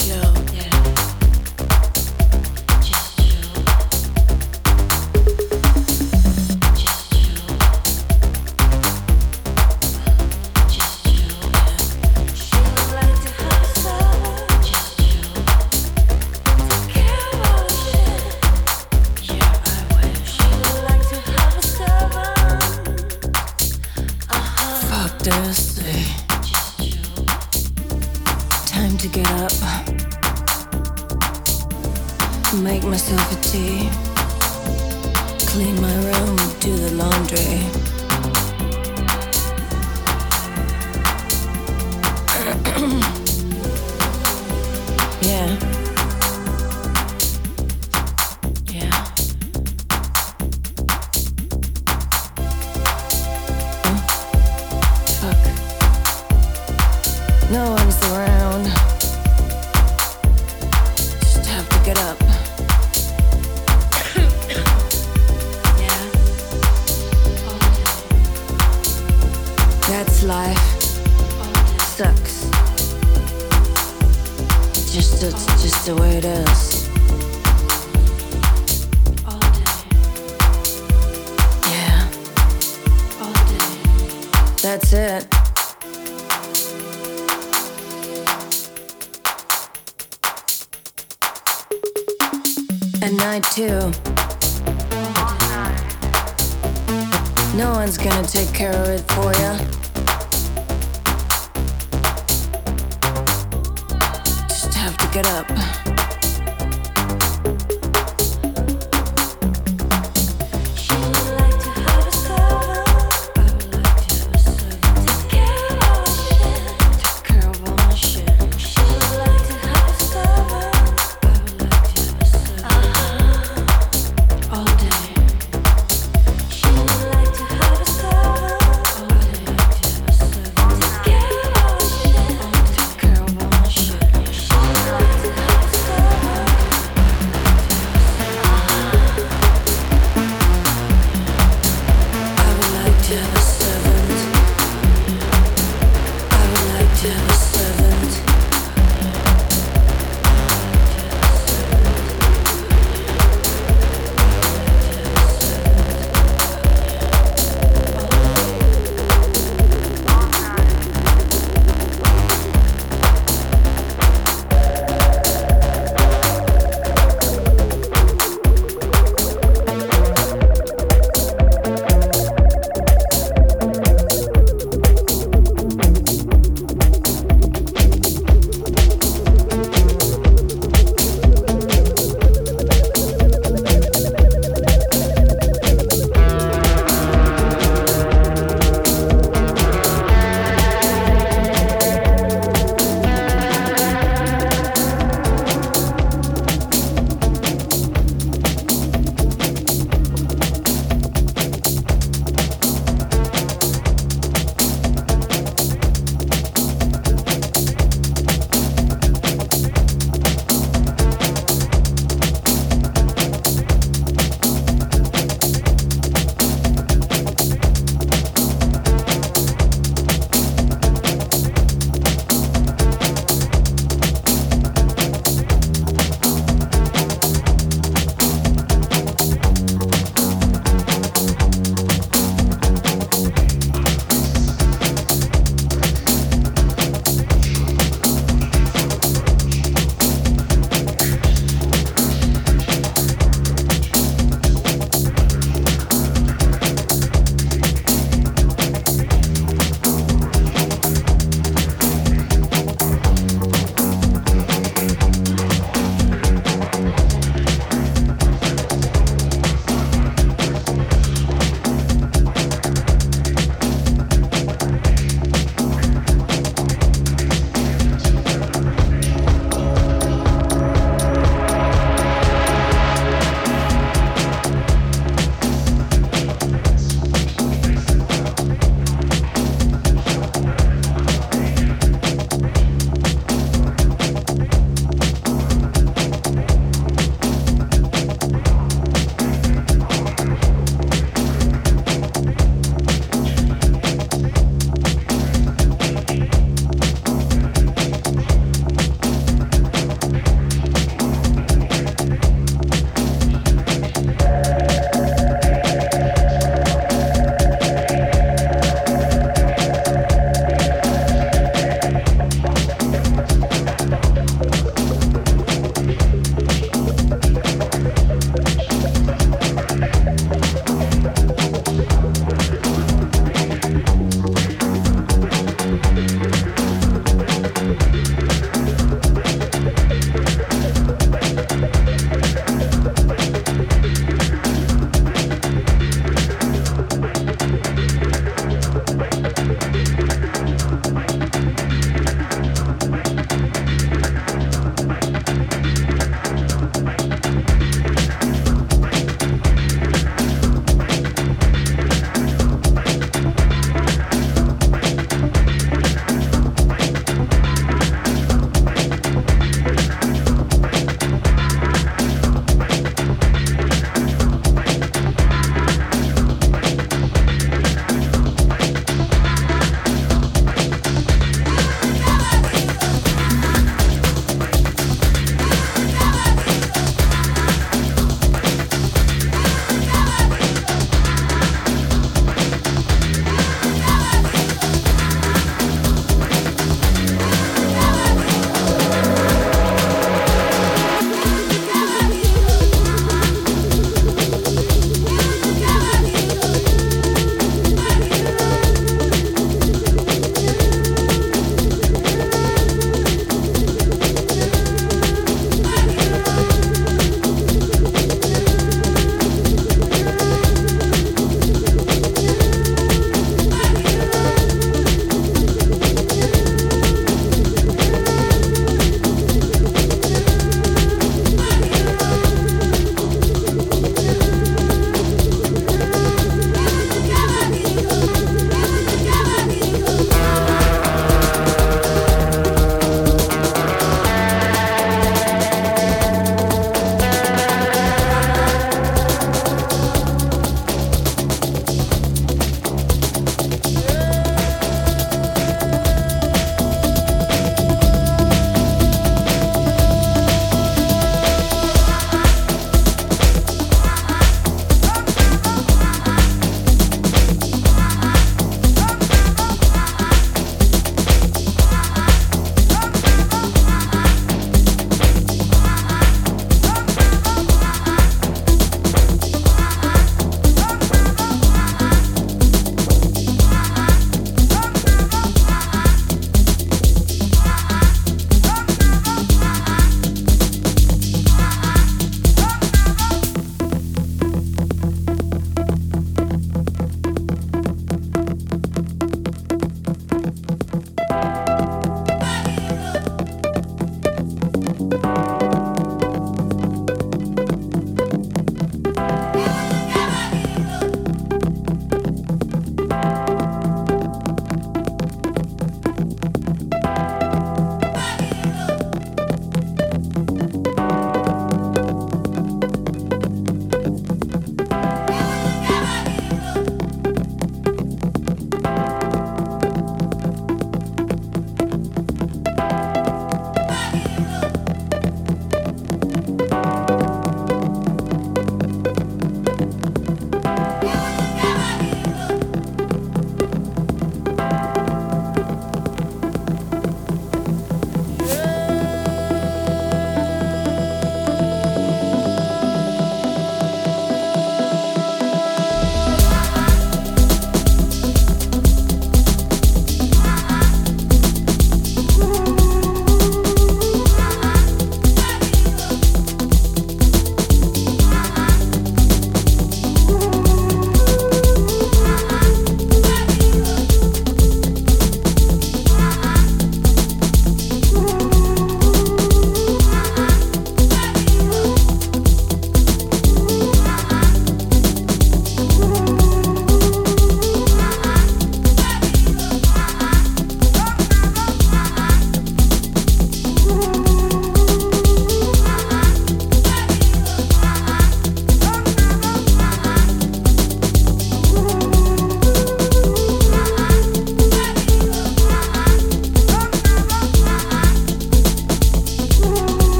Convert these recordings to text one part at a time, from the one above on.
show.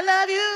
Thank you.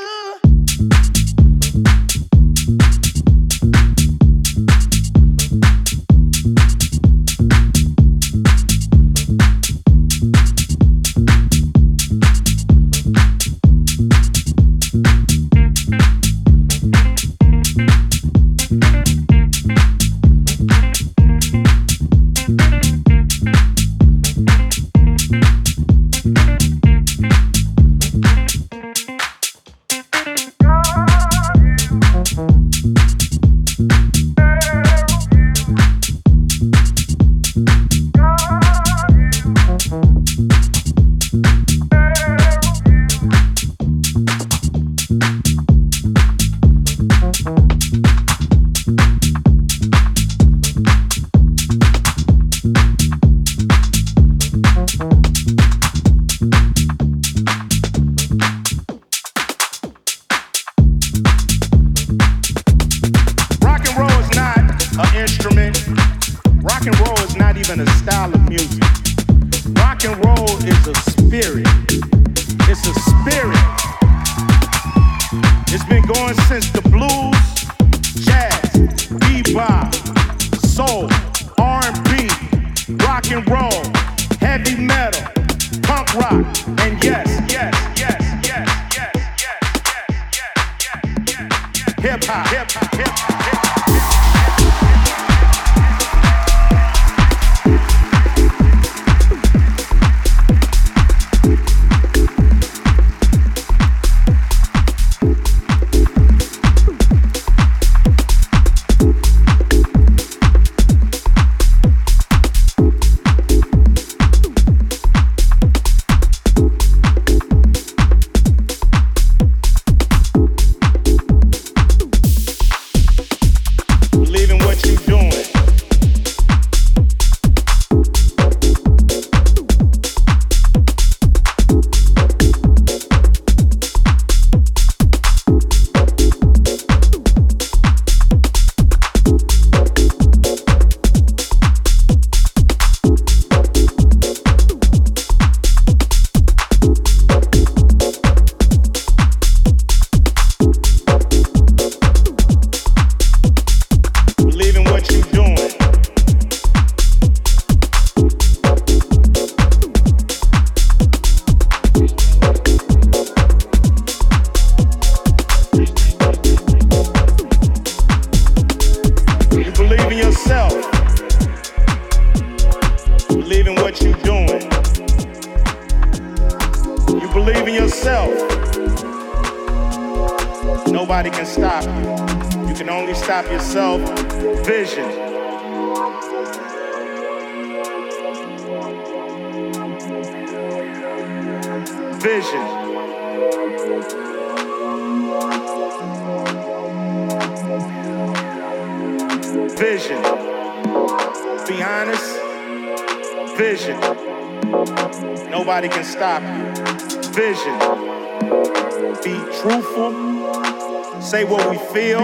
Say what we feel,